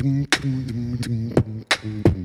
듬, 듬, 듬, 듬, 듬, 듬.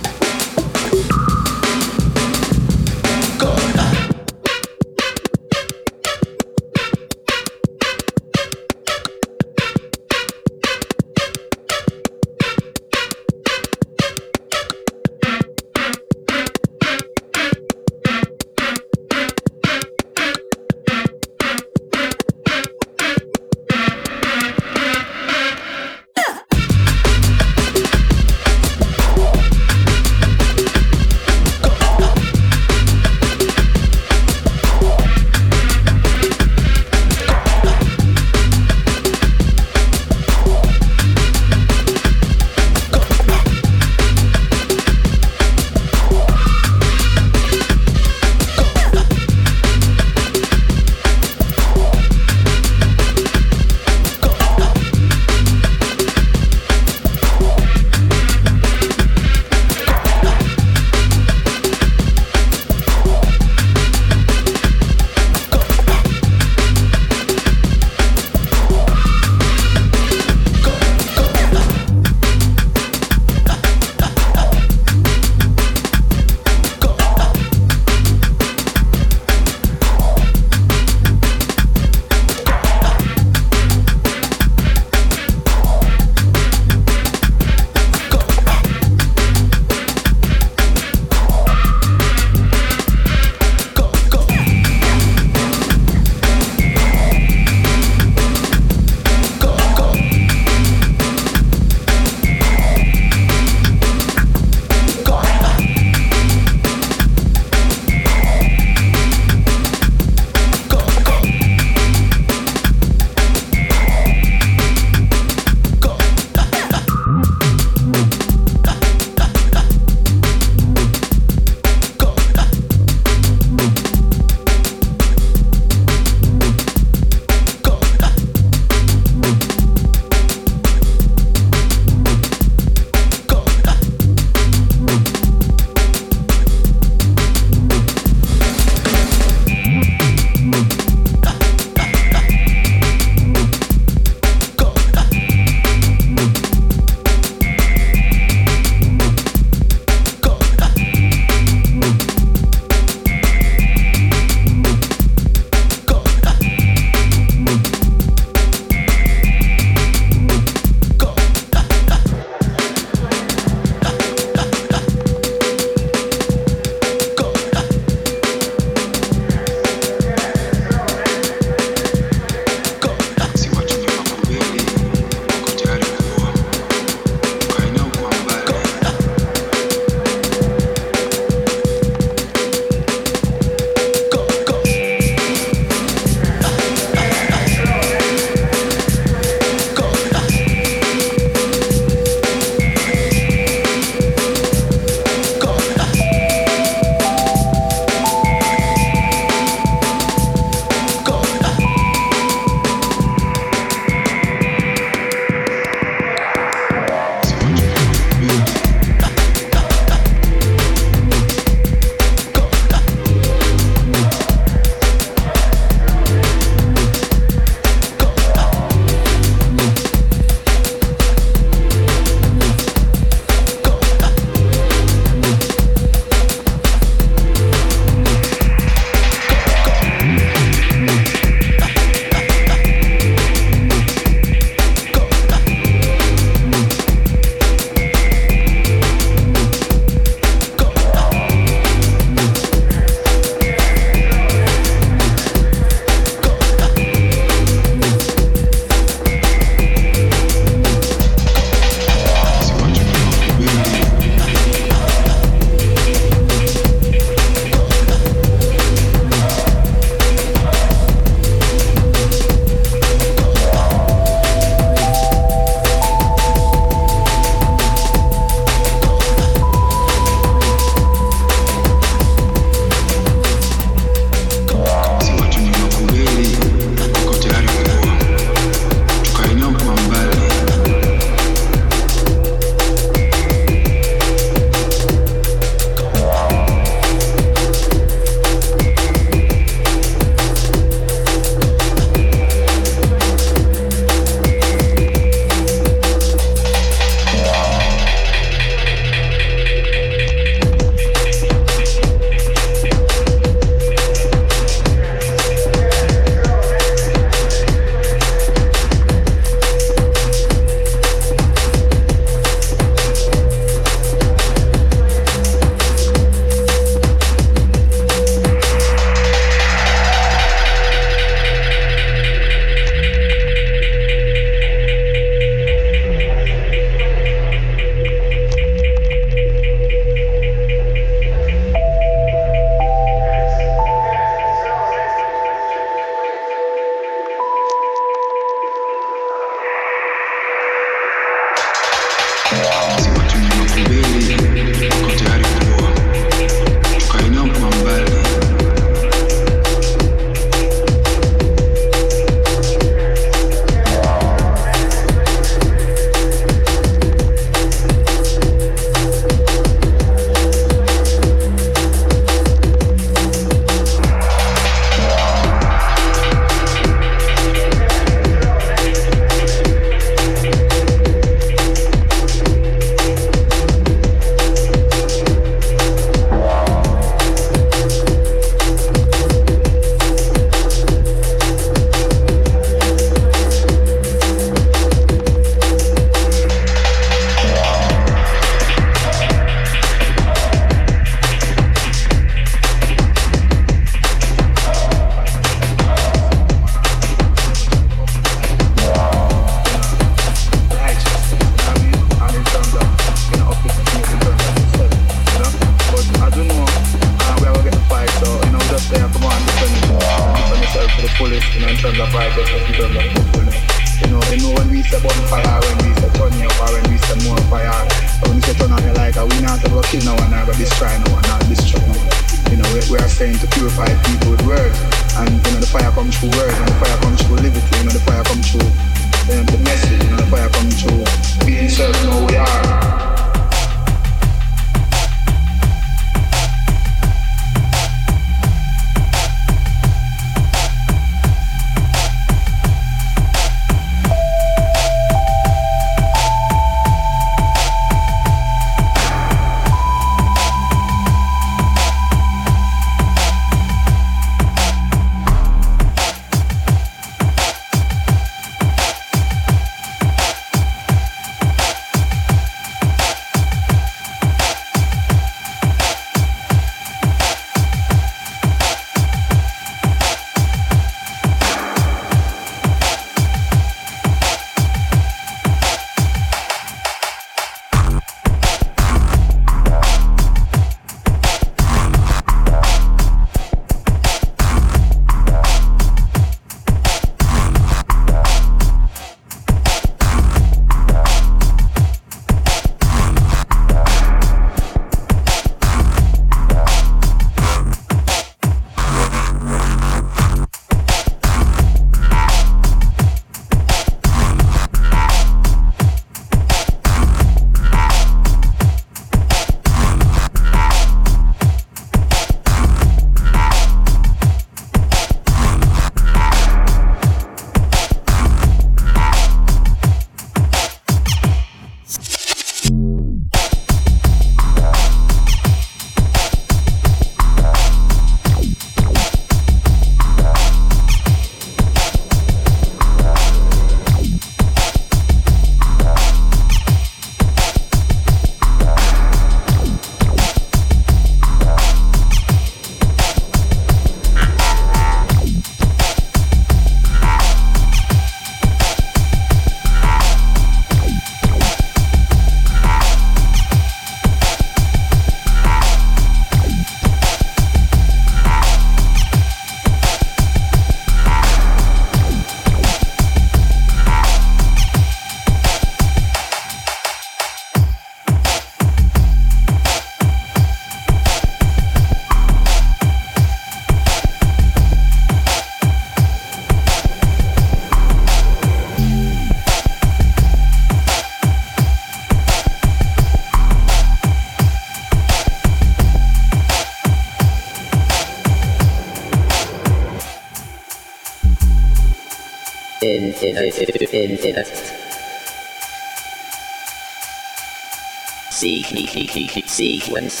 Sequence.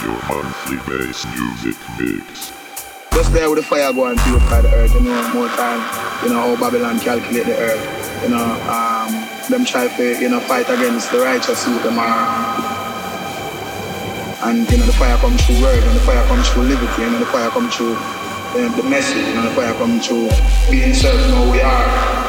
Your monthly bass music mix. Just there with the fire going purify the earth, you know, more time, you know, how Babylon calculate the earth. You know, um, them try to, you know, fight against the righteous youth, them are and you know the fire comes through word, and the fire comes through liberty, and the fire comes through um, the message, and the fire comes through being certain who we are.